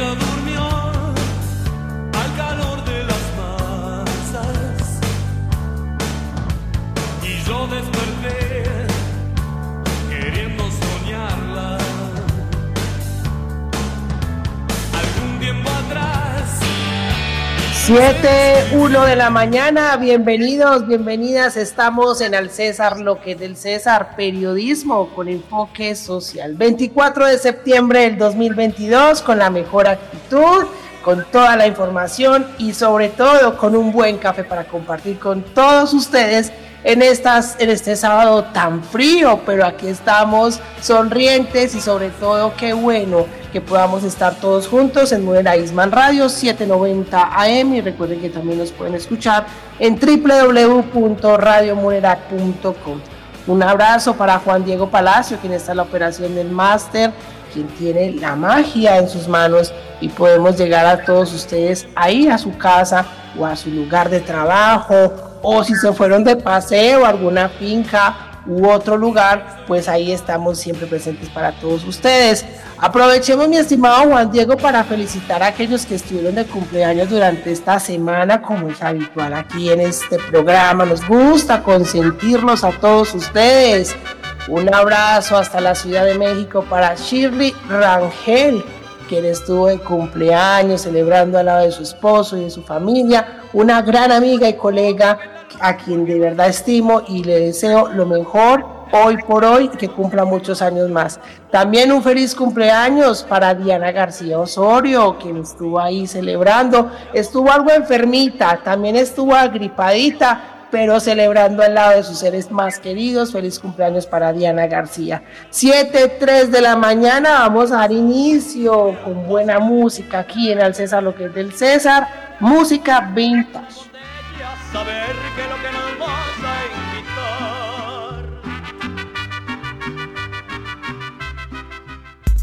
of the Uno de la mañana, bienvenidos, bienvenidas. Estamos en el César, lo que del César, periodismo con enfoque social. 24 de septiembre del 2022, con la mejor actitud, con toda la información y sobre todo con un buen café para compartir con todos ustedes en, estas, en este sábado tan frío, pero aquí estamos sonrientes y sobre todo qué bueno que podamos estar todos juntos en Munera Isman Radio 790 AM y recuerden que también nos pueden escuchar en www.radiomunera.com. Un abrazo para Juan Diego Palacio, quien está en la operación del máster, quien tiene la magia en sus manos y podemos llegar a todos ustedes ahí a su casa o a su lugar de trabajo o si se fueron de paseo a alguna finca u otro lugar, pues ahí estamos siempre presentes para todos ustedes. Aprovechemos, mi estimado Juan Diego, para felicitar a aquellos que estuvieron de cumpleaños durante esta semana, como es habitual aquí en este programa. Nos gusta consentirlos a todos ustedes. Un abrazo hasta la Ciudad de México para Shirley Rangel, quien estuvo de cumpleaños celebrando al lado de su esposo y de su familia, una gran amiga y colega a quien de verdad estimo y le deseo lo mejor hoy por hoy que cumpla muchos años más. También un feliz cumpleaños para Diana García Osorio, quien estuvo ahí celebrando. Estuvo algo enfermita, también estuvo agripadita, pero celebrando al lado de sus seres más queridos. Feliz cumpleaños para Diana García. 7, 3 de la mañana, vamos a dar inicio con buena música aquí en el César, lo que es del César, música vintage saber que lo que nos vas a invitar.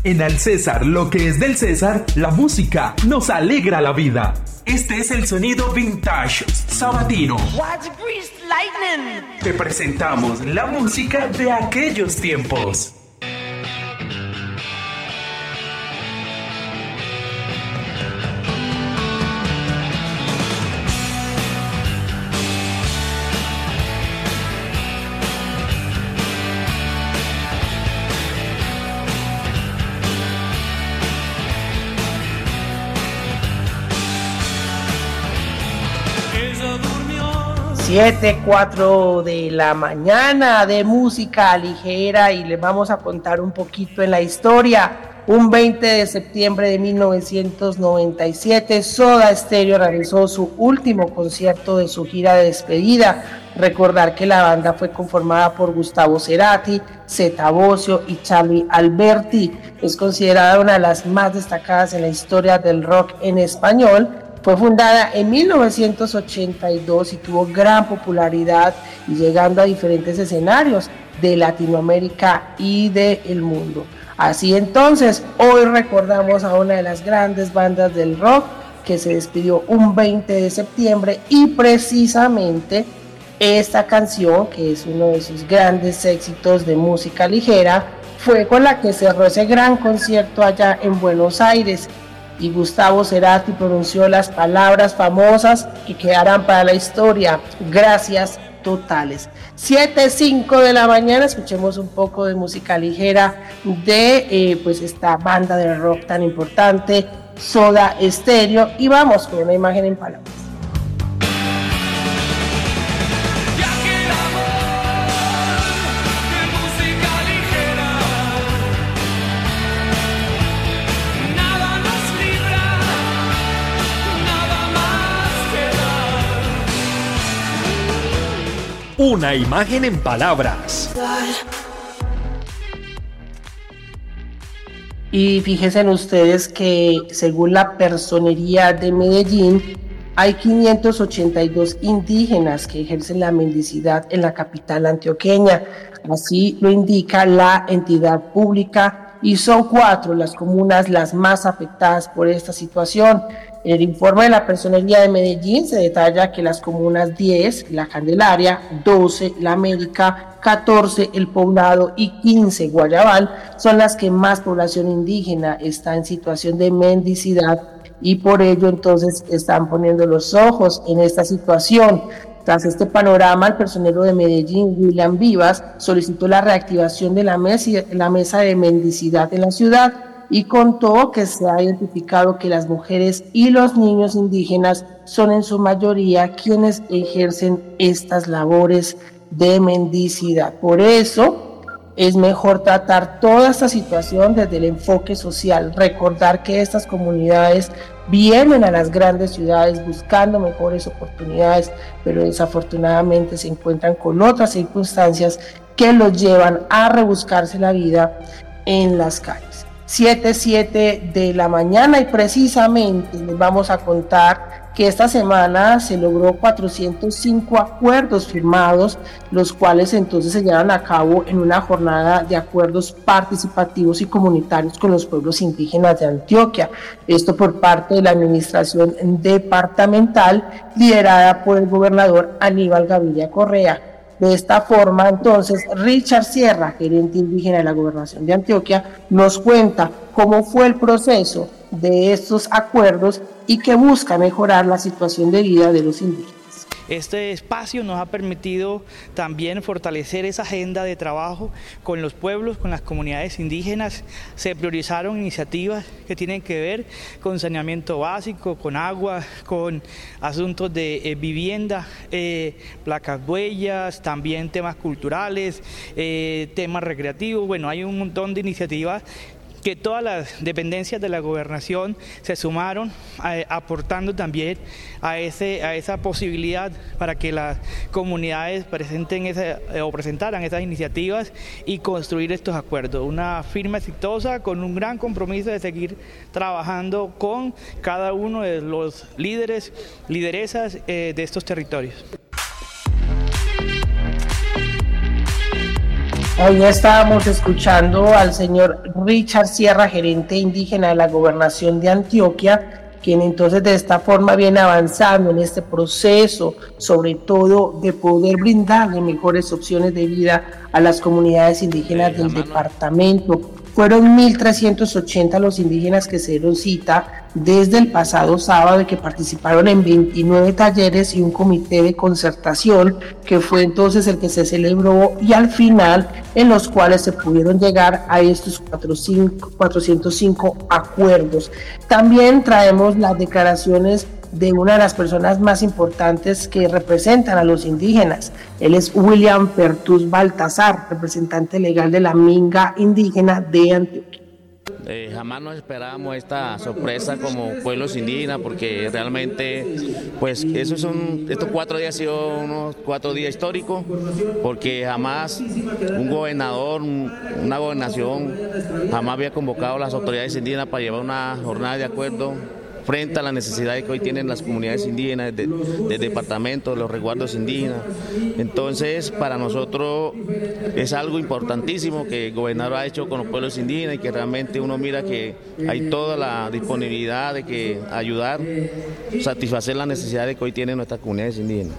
En Al César, lo que es del César, la música nos alegra la vida. Este es el sonido vintage sabatino. Te presentamos la música de aquellos tiempos. 7, 4 de la mañana de música ligera y les vamos a contar un poquito en la historia. Un 20 de septiembre de 1997, Soda Stereo realizó su último concierto de su gira de despedida. Recordar que la banda fue conformada por Gustavo Cerati, Zeta Bosio y Charlie Alberti. Es considerada una de las más destacadas en la historia del rock en español fue fundada en 1982 y tuvo gran popularidad llegando a diferentes escenarios de Latinoamérica y del mundo. Así entonces, hoy recordamos a una de las grandes bandas del rock que se despidió un 20 de septiembre y precisamente esta canción, que es uno de sus grandes éxitos de música ligera, fue con la que cerró ese gran concierto allá en Buenos Aires y Gustavo Cerati pronunció las palabras famosas que quedarán para la historia. Gracias totales. 7.05 de la mañana, escuchemos un poco de música ligera de eh, pues esta banda de rock tan importante, Soda Stereo, y vamos con una imagen en palabras. Una imagen en palabras. Y fíjense ustedes que según la personería de Medellín, hay 582 indígenas que ejercen la mendicidad en la capital antioqueña. Así lo indica la entidad pública y son cuatro las comunas las más afectadas por esta situación. El informe de la Personería de Medellín se detalla que las comunas 10, La Candelaria, 12, La América, 14, El Poblado y 15, Guayabal, son las que más población indígena está en situación de mendicidad y por ello entonces están poniendo los ojos en esta situación. Tras este panorama, el personero de Medellín, William Vivas, solicitó la reactivación de la mesa de mendicidad en la ciudad y contó que se ha identificado que las mujeres y los niños indígenas son en su mayoría quienes ejercen estas labores de mendicidad. Por eso es mejor tratar toda esta situación desde el enfoque social, recordar que estas comunidades vienen a las grandes ciudades buscando mejores oportunidades, pero desafortunadamente se encuentran con otras circunstancias que los llevan a rebuscarse la vida en las calles. 7, 7 de la mañana y precisamente les vamos a contar que esta semana se logró 405 acuerdos firmados, los cuales entonces se llevan a cabo en una jornada de acuerdos participativos y comunitarios con los pueblos indígenas de Antioquia. Esto por parte de la administración departamental liderada por el gobernador Aníbal Gaviria Correa. De esta forma, entonces, Richard Sierra, gerente indígena de la gobernación de Antioquia, nos cuenta cómo fue el proceso de estos acuerdos y que busca mejorar la situación de vida de los indígenas. Este espacio nos ha permitido también fortalecer esa agenda de trabajo con los pueblos, con las comunidades indígenas. Se priorizaron iniciativas que tienen que ver con saneamiento básico, con agua, con asuntos de eh, vivienda, eh, placas huellas, también temas culturales, eh, temas recreativos. Bueno, hay un montón de iniciativas que todas las dependencias de la gobernación se sumaron aportando también a, ese, a esa posibilidad para que las comunidades presenten eh, o presentaran esas iniciativas y construir estos acuerdos. Una firma exitosa con un gran compromiso de seguir trabajando con cada uno de los líderes, lideresas eh, de estos territorios. Hoy estábamos escuchando al señor Richard Sierra, gerente indígena de la gobernación de Antioquia, quien entonces de esta forma viene avanzando en este proceso, sobre todo de poder brindarle mejores opciones de vida a las comunidades indígenas del departamento fueron 1.380 los indígenas que se dieron cita desde el pasado sábado que participaron en 29 talleres y un comité de concertación que fue entonces el que se celebró y al final en los cuales se pudieron llegar a estos 405 acuerdos. También traemos las declaraciones de una de las personas más importantes que representan a los indígenas. Él es William Pertus Baltasar, representante legal de la Minga indígena de Antioquia. Eh, jamás nos esperábamos esta sorpresa como pueblos indígenas porque realmente pues esos son estos cuatro días han sido unos cuatro días históricos porque jamás un gobernador una gobernación jamás había convocado a las autoridades indígenas para llevar una jornada de acuerdo frente a las necesidades que hoy tienen las comunidades indígenas del de departamento, los resguardos indígenas. Entonces, para nosotros es algo importantísimo que el gobernador ha hecho con los pueblos indígenas y que realmente uno mira que hay toda la disponibilidad de que ayudar, satisfacer las necesidades que hoy tienen nuestras comunidades indígenas.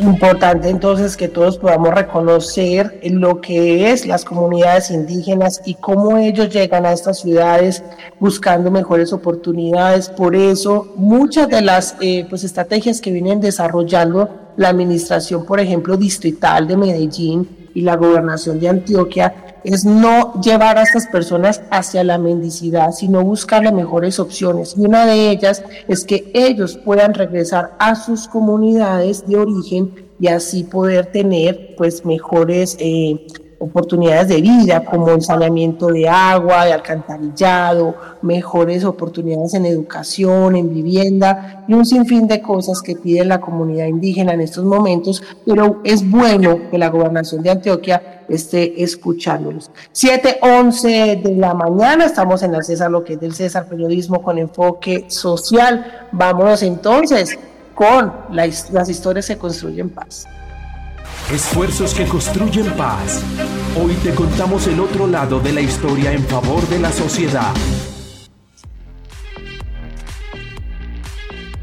Importante entonces que todos podamos reconocer lo que es las comunidades indígenas y cómo ellos llegan a estas ciudades buscando mejores oportunidades. Por eso muchas de las eh, pues, estrategias que vienen desarrollando la administración, por ejemplo, distrital de Medellín y la gobernación de Antioquia, es no llevar a estas personas hacia la mendicidad, sino buscar las mejores opciones. Y una de ellas es que ellos puedan regresar a sus comunidades de origen y así poder tener pues mejores eh, oportunidades de vida como el saneamiento de agua, de alcantarillado, mejores oportunidades en educación, en vivienda y un sinfín de cosas que pide la comunidad indígena en estos momentos, pero es bueno que la gobernación de Antioquia esté escuchándolos. 7.11 de la mañana, estamos en el César, lo que es del César Periodismo con enfoque social. Vámonos entonces con las historias que construyen paz. Esfuerzos que construyen paz. Hoy te contamos el otro lado de la historia en favor de la sociedad.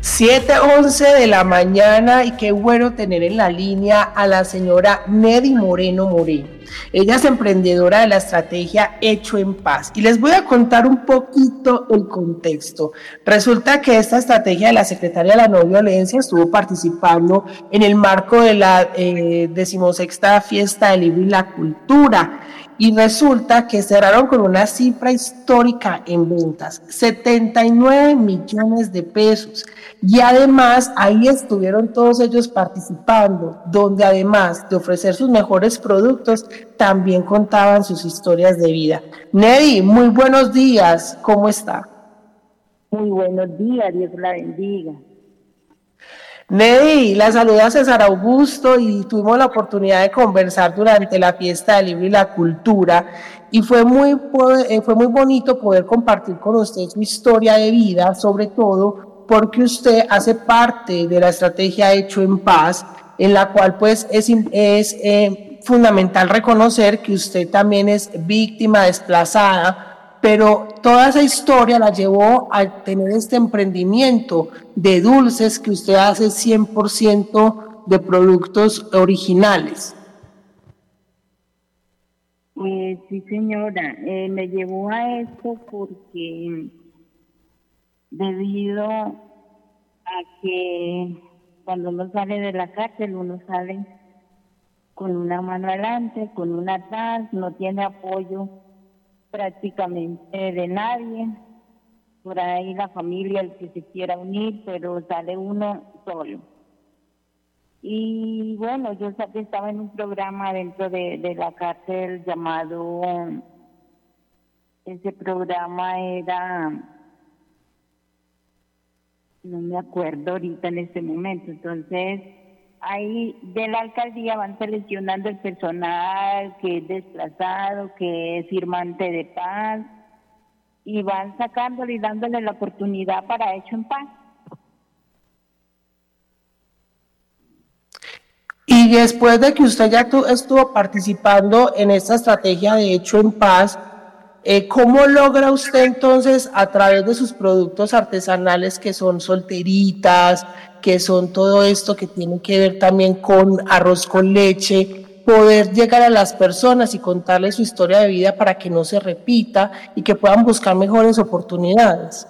7.11 de la mañana y qué bueno tener en la línea a la señora Nedi Moreno Moreno. Ella es emprendedora de la estrategia Hecho en Paz. Y les voy a contar un poquito el contexto. Resulta que esta estrategia de la Secretaría de la No Violencia estuvo participando en el marco de la eh, decimosexta fiesta del libro y la cultura y resulta que cerraron con una cifra histórica en ventas, 79 millones de pesos. Y además ahí estuvieron todos ellos participando, donde además de ofrecer sus mejores productos, también contaban sus historias de vida. Neddy, muy buenos días, ¿cómo está? Muy buenos días, Dios la bendiga. Neddy, la saluda César Augusto y tuvimos la oportunidad de conversar durante la fiesta del libro y la cultura y fue muy, eh, fue muy bonito poder compartir con usted su historia de vida, sobre todo porque usted hace parte de la estrategia Hecho en Paz, en la cual pues es, es eh, fundamental reconocer que usted también es víctima desplazada pero toda esa historia la llevó a tener este emprendimiento de dulces que usted hace 100% de productos originales. Eh, sí, señora, eh, me llevó a esto porque debido a que cuando uno sale de la cárcel, uno sale con una mano adelante, con una atrás, no tiene apoyo prácticamente de nadie. Por ahí la familia, el que se quiera unir, pero sale uno solo. Y bueno, yo estaba en un programa dentro de, de la cárcel llamado, ese programa era, no me acuerdo ahorita en este momento, entonces ahí de la alcaldía van seleccionando el personal que es desplazado, que es firmante de paz, y van sacándole y dándole la oportunidad para Hecho en Paz. Y después de que usted ya estuvo participando en esta estrategia de Hecho en Paz, eh, ¿cómo logra usted entonces a través de sus productos artesanales que son solteritas, que son todo esto que tiene que ver también con arroz con leche, poder llegar a las personas y contarles su historia de vida para que no se repita y que puedan buscar mejores oportunidades.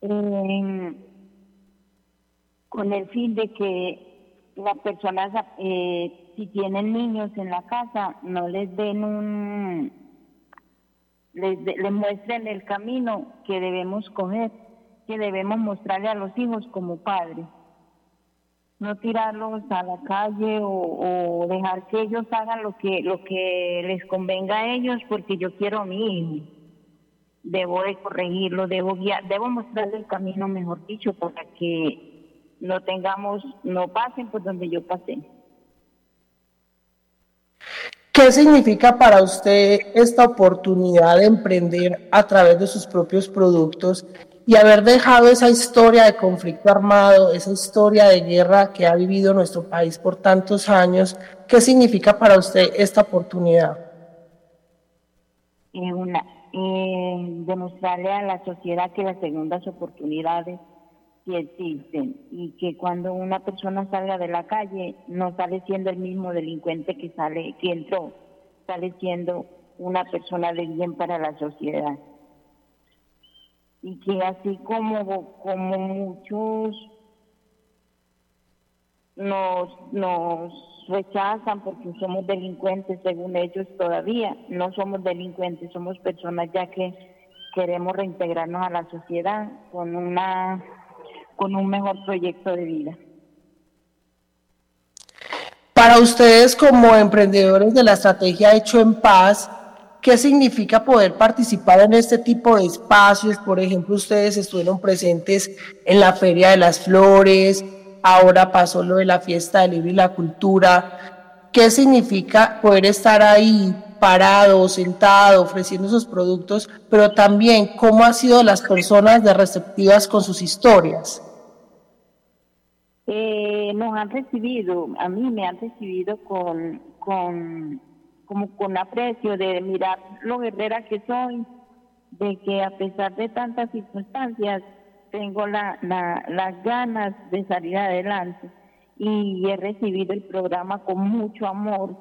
Eh, con el fin de que las personas, eh, si tienen niños en la casa, no les den un, les, les muestren el camino que debemos coger que debemos mostrarle a los hijos como padres. No tirarlos a la calle o, dejar que ellos hagan lo que, lo que les convenga a ellos porque yo quiero a mi hijo. Debo de corregirlo, debo guiar, debo mostrarle el camino, mejor dicho, para que no tengamos, no pasen por donde yo pasé. ¿Qué significa para usted esta oportunidad de emprender a través de sus propios productos y haber dejado esa historia de conflicto armado, esa historia de guerra que ha vivido nuestro país por tantos años, ¿qué significa para usted esta oportunidad? una, demostrarle a la sociedad que las segundas oportunidades sí existen y que cuando una persona salga de la calle no sale siendo el mismo delincuente que sale que entró, sale siendo una persona de bien para la sociedad. Y que así como, como muchos nos, nos rechazan porque somos delincuentes según ellos todavía, no somos delincuentes, somos personas ya que queremos reintegrarnos a la sociedad con una con un mejor proyecto de vida. Para ustedes como emprendedores de la estrategia Hecho en Paz, ¿qué significa poder participar en este tipo de espacios? Por ejemplo, ustedes estuvieron presentes en la Feria de las Flores, ahora pasó lo de la fiesta del libro y la cultura. ¿Qué significa poder estar ahí parado, sentado, ofreciendo esos productos, pero también cómo han sido las personas de receptivas con sus historias? Eh, nos han recibido, a mí me han recibido con, con, como con aprecio de mirar lo guerrera que soy, de que a pesar de tantas circunstancias tengo la, las ganas de salir adelante y he recibido el programa con mucho amor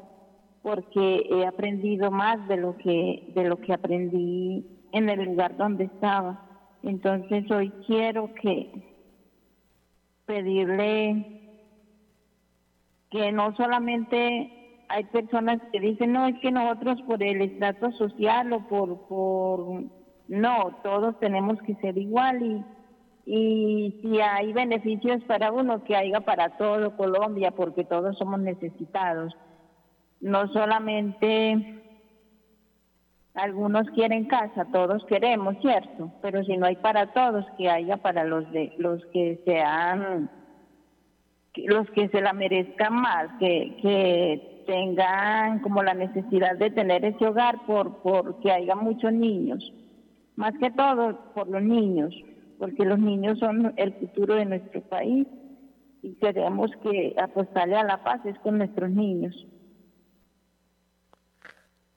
porque he aprendido más de lo que de lo que aprendí en el lugar donde estaba. Entonces hoy quiero que pedirle que no solamente hay personas que dicen, no, es que nosotros por el estrato social o por, por, no, todos tenemos que ser igual y y si hay beneficios para uno, que haya para todo Colombia, porque todos somos necesitados. No solamente algunos quieren casa, todos queremos, ¿cierto? Pero si no hay para todos, que haya para los de los que sean los que se la merezcan más, que, que tengan como la necesidad de tener ese hogar por porque haya muchos niños, más que todo por los niños porque los niños son el futuro de nuestro país y queremos que apostarle a la paz es con nuestros niños.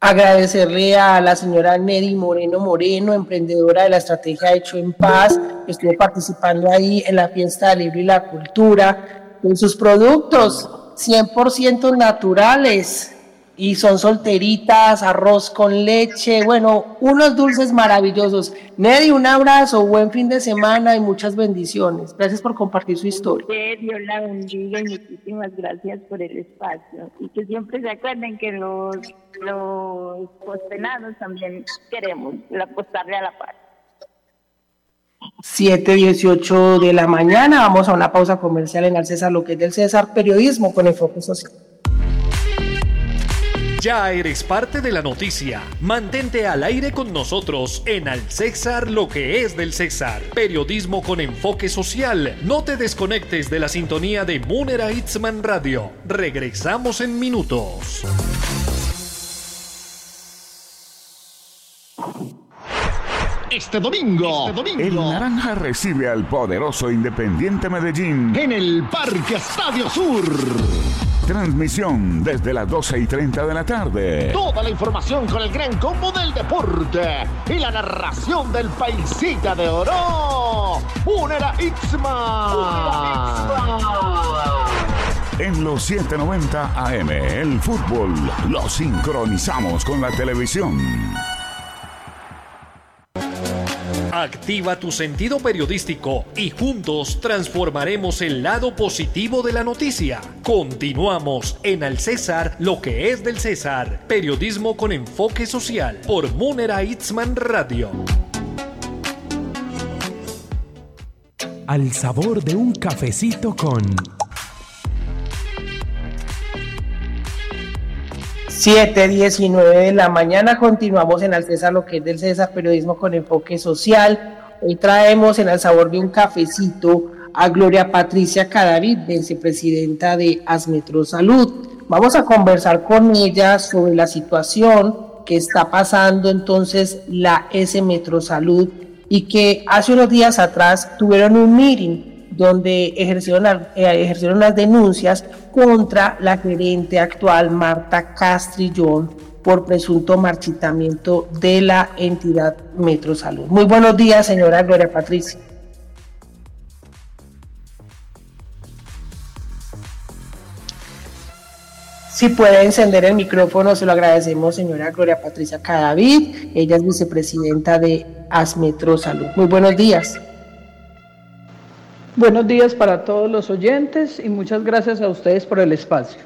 Agradecerle a la señora Neri Moreno Moreno, emprendedora de la estrategia Hecho en Paz, que estuvo participando ahí en la fiesta del libro y la cultura, con sus productos 100% naturales, y son solteritas, arroz con leche, bueno, unos dulces maravillosos. Nedi, un abrazo, buen fin de semana y muchas bendiciones. Gracias por compartir su historia. Dios la bendiga y muchísimas gracias por el espacio. Y que siempre se acuerden que los, los postenados también queremos apostarle a la paz. 7.18 de la mañana, vamos a una pausa comercial en el César, lo que es del César Periodismo con enfoque social. Ya eres parte de la noticia. Mantente al aire con nosotros en Al César lo que es del César. Periodismo con enfoque social. No te desconectes de la sintonía de Munera Itzman Radio. Regresamos en minutos. Este domingo, este domingo, el Naranja recibe al poderoso Independiente Medellín en el Parque Estadio Sur. Transmisión desde las 12 y 30 de la tarde. Toda la información con el gran combo del deporte y la narración del paisita de oro. Unera Itzma. En los 790 AM, el fútbol lo sincronizamos con la televisión. Activa tu sentido periodístico y juntos transformaremos el lado positivo de la noticia. Continuamos en Al César, lo que es del César. Periodismo con enfoque social por Munera Itzman Radio. Al sabor de un cafecito con 7.19 de la mañana continuamos en Al César, lo que es del César, periodismo con enfoque social. Hoy traemos en el sabor de un cafecito a Gloria Patricia Cadavid, vicepresidenta de Asmetro Salud. Vamos a conversar con ella sobre la situación que está pasando entonces la S Metro Salud y que hace unos días atrás tuvieron un meeting donde ejercieron, eh, ejercieron las denuncias contra la gerente actual Marta Castrillón por presunto marchitamiento de la entidad Metro Salud. Muy buenos días, señora Gloria Patricia. Si puede encender el micrófono, se lo agradecemos, señora Gloria Patricia Cadavid. Ella es vicepresidenta de Asmetro Salud. Muy buenos días. Buenos días para todos los oyentes y muchas gracias a ustedes por el espacio.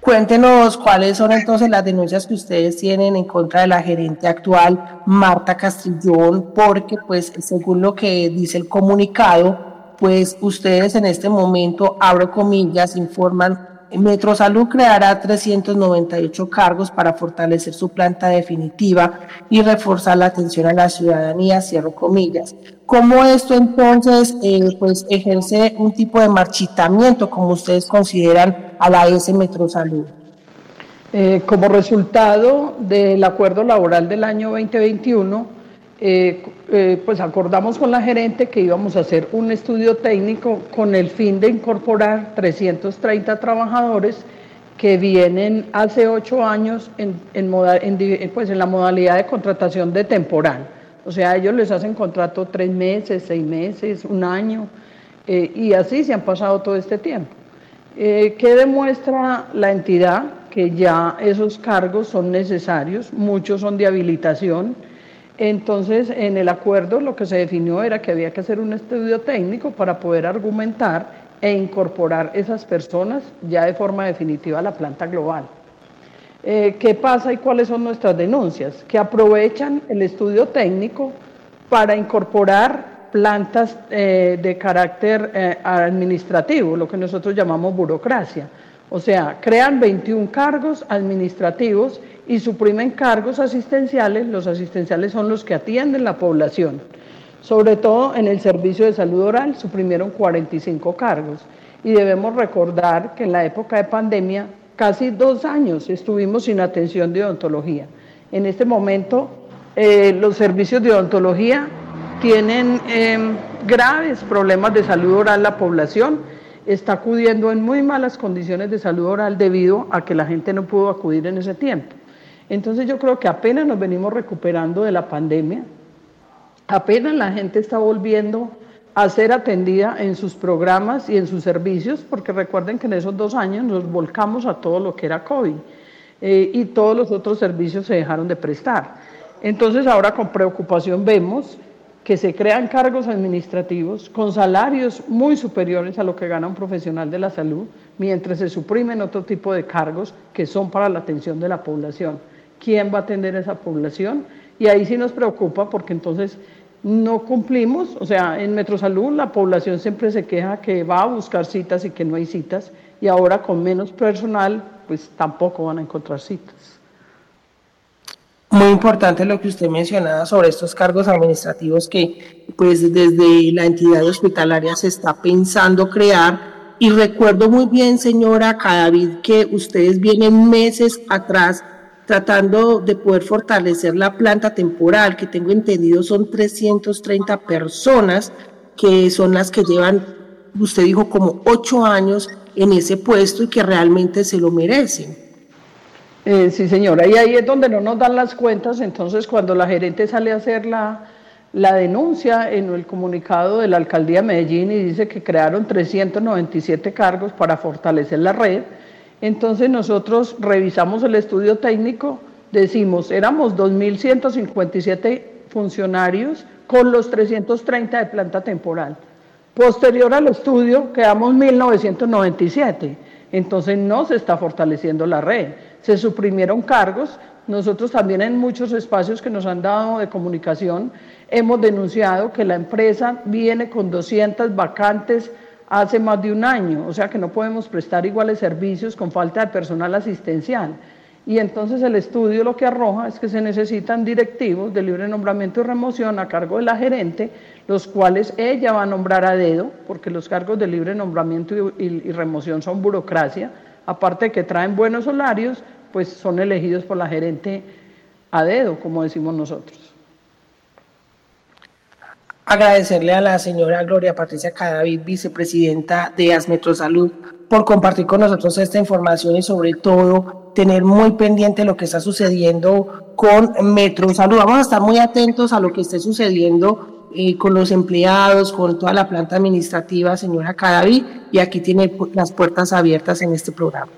Cuéntenos cuáles son entonces las denuncias que ustedes tienen en contra de la gerente actual, Marta Castrillón, porque pues según lo que dice el comunicado, pues ustedes en este momento, abro comillas, informan Metrosalud creará 398 cargos para fortalecer su planta definitiva y reforzar la atención a la ciudadanía, cierro comillas. ¿Cómo esto entonces eh, pues ejerce un tipo de marchitamiento, como ustedes consideran, a la S Metrosalud? Eh, como resultado del acuerdo laboral del año 2021, eh, eh, pues acordamos con la gerente que íbamos a hacer un estudio técnico con el fin de incorporar 330 trabajadores que vienen hace ocho años en, pues en la modalidad de contratación de temporal. O sea, ellos les hacen contrato tres meses, seis meses, un año, y así se han pasado todo este tiempo. ¿Qué demuestra la entidad? que ya esos cargos son necesarios, muchos son de habilitación. Entonces, en el acuerdo lo que se definió era que había que hacer un estudio técnico para poder argumentar e incorporar esas personas ya de forma definitiva a la planta global. Eh, ¿Qué pasa y cuáles son nuestras denuncias? Que aprovechan el estudio técnico para incorporar plantas eh, de carácter eh, administrativo, lo que nosotros llamamos burocracia. O sea, crean 21 cargos administrativos y suprimen cargos asistenciales. Los asistenciales son los que atienden la población. Sobre todo en el servicio de salud oral suprimieron 45 cargos. Y debemos recordar que en la época de pandemia casi dos años estuvimos sin atención de odontología. En este momento eh, los servicios de odontología tienen em, graves problemas de salud oral la población está acudiendo en muy malas condiciones de salud oral debido a que la gente no pudo acudir en ese tiempo. Entonces yo creo que apenas nos venimos recuperando de la pandemia, apenas la gente está volviendo a ser atendida en sus programas y en sus servicios, porque recuerden que en esos dos años nos volcamos a todo lo que era COVID eh, y todos los otros servicios se dejaron de prestar. Entonces ahora con preocupación vemos que se crean cargos administrativos con salarios muy superiores a lo que gana un profesional de la salud, mientras se suprimen otro tipo de cargos que son para la atención de la población. ¿Quién va a atender a esa población? Y ahí sí nos preocupa porque entonces no cumplimos, o sea, en Metrosalud la población siempre se queja que va a buscar citas y que no hay citas, y ahora con menos personal, pues tampoco van a encontrar citas. Muy importante lo que usted mencionaba sobre estos cargos administrativos que pues desde la entidad hospitalaria se está pensando crear. Y recuerdo muy bien, señora Cadavid, que ustedes vienen meses atrás tratando de poder fortalecer la planta temporal, que tengo entendido son 330 personas que son las que llevan, usted dijo, como ocho años en ese puesto y que realmente se lo merecen. Eh, sí, señora, y ahí es donde no nos dan las cuentas, entonces cuando la gerente sale a hacer la, la denuncia en el comunicado de la alcaldía de Medellín y dice que crearon 397 cargos para fortalecer la red, entonces nosotros revisamos el estudio técnico, decimos, éramos 2.157 funcionarios con los 330 de planta temporal. Posterior al estudio quedamos 1.997, entonces no se está fortaleciendo la red se suprimieron cargos. Nosotros también en muchos espacios que nos han dado de comunicación hemos denunciado que la empresa viene con 200 vacantes hace más de un año, o sea que no podemos prestar iguales servicios con falta de personal asistencial. Y entonces el estudio lo que arroja es que se necesitan directivos de libre nombramiento y remoción a cargo de la gerente, los cuales ella va a nombrar a dedo, porque los cargos de libre nombramiento y, remoción son burocracia, aparte de que traen buenos salarios, pues son elegidos por la gerente a dedo, como decimos nosotros. Agradecerle a la señora Gloria Patricia Cadavid, vicepresidenta de Asmetrosalud, por compartir con nosotros esta información y sobre todo tener muy pendiente lo que está sucediendo con Metrosalud. Vamos a estar muy atentos a lo que esté sucediendo eh, con los empleados, con toda la planta administrativa, señora Cadavid, y aquí tiene las puertas abiertas en este programa.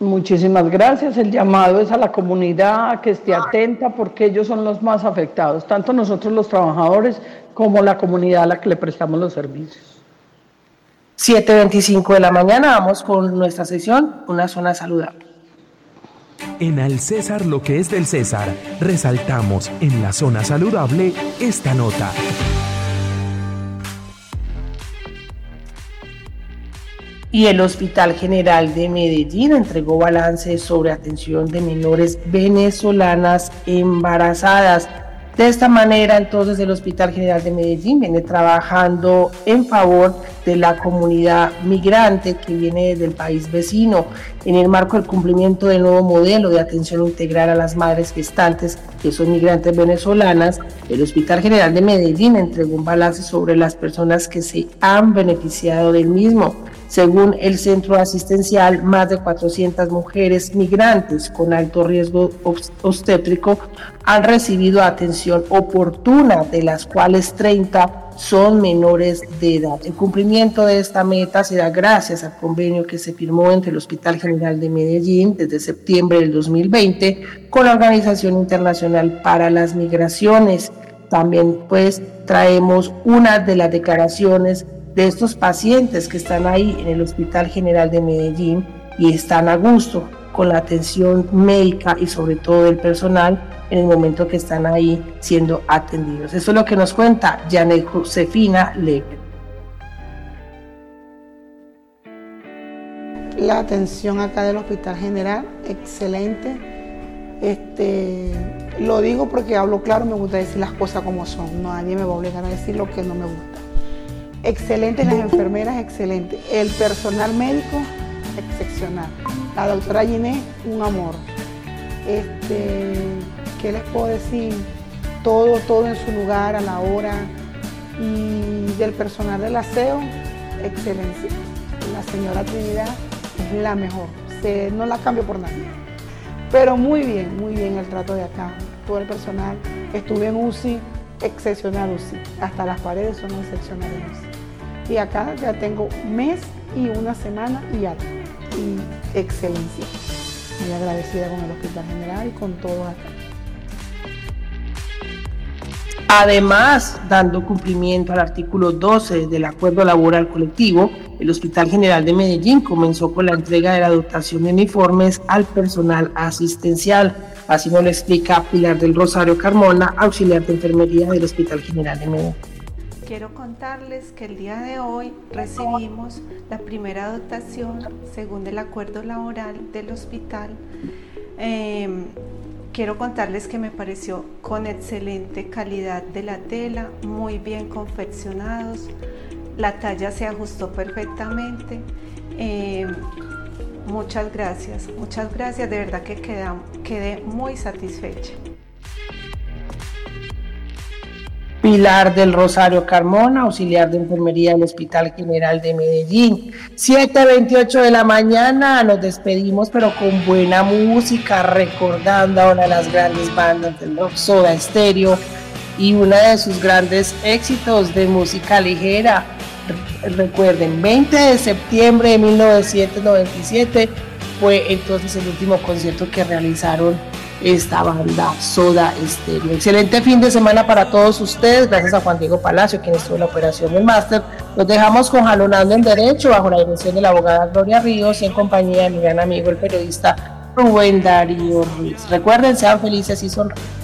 Muchísimas gracias. El llamado es a la comunidad a que esté atenta porque ellos son los más afectados, tanto nosotros los trabajadores como la comunidad a la que le prestamos los servicios. 7.25 de la mañana vamos con nuestra sesión, una zona saludable. En Al César lo que es del César, resaltamos en la zona saludable esta nota. y el Hospital General de Medellín entregó balance sobre atención de menores venezolanas embarazadas. De esta manera, entonces, el Hospital General de Medellín viene trabajando en favor de la comunidad migrante que viene del país vecino, en el marco del cumplimiento del nuevo modelo de atención integral a las madres gestantes que son migrantes venezolanas. El Hospital General de Medellín entregó un balance sobre las personas que se han beneficiado del mismo. Según el centro asistencial, más de 400 mujeres migrantes con alto riesgo obstétrico han recibido atención oportuna, de las cuales 30 son menores de edad. El cumplimiento de esta meta se da gracias al convenio que se firmó entre el Hospital General de Medellín desde septiembre del 2020 con la Organización Internacional para las Migraciones. También pues traemos una de las declaraciones de estos pacientes que están ahí en el Hospital General de Medellín y están a gusto con la atención médica y sobre todo del personal en el momento que están ahí siendo atendidos. Eso es lo que nos cuenta Janet Josefina Lever. La atención acá del Hospital General, excelente. Este, lo digo porque hablo claro, me gusta decir las cosas como son. Nadie me va a obligar a decir lo que no me gusta. Excelentes las enfermeras, excelente. El personal médico, excepcional. La doctora Giné, un amor. Este, ¿Qué les puedo decir? Todo, todo en su lugar, a la hora. Y del personal del aseo, excelencia. La señora Trinidad es la mejor. no la cambio por nadie. Pero muy bien, muy bien el trato de acá. Todo el personal. Estuve en UCI, excepcional UCI. Hasta las paredes son excepcionales UCI y acá ya tengo mes y una semana y algo. Y excelencia. Muy agradecida con el Hospital General y con todo acá. Además, dando cumplimiento al artículo 12 del Acuerdo Laboral Colectivo, el Hospital General de Medellín comenzó con la entrega de la dotación de uniformes al personal asistencial. Así nos lo explica Pilar del Rosario Carmona, auxiliar de enfermería del Hospital General de Medellín. Quiero contarles que el día de hoy recibimos la primera dotación según el acuerdo laboral del hospital. Em, quiero contarles que me pareció con excelente calidad de la tela, muy bien confeccionados, la talla se ajustó perfectamente. Em, muchas gracias, muchas gracias, de verdad que quedé muy satisfecha. Pilar del Rosario Carmona, auxiliar de enfermería del Hospital General de Medellín. 7.28 de la mañana, nos despedimos, pero con buena música, recordando a una de las grandes bandas del rock, Soda Stereo, y uno de sus grandes éxitos de música ligera. Recuerden, 20 de septiembre de 1997 fue entonces el último concierto que realizaron esta banda Soda Stereo. Excelente fin de semana para todos ustedes. Gracias a Juan Diego Palacio, quien estuvo en la operación del máster. Nos dejamos con Jalonando en Derecho bajo la dirección de la abogada Gloria Ríos en compañía de mi gran amigo, el periodista Rubén Darío Ruiz. Recuerden, sean felices y sonríen.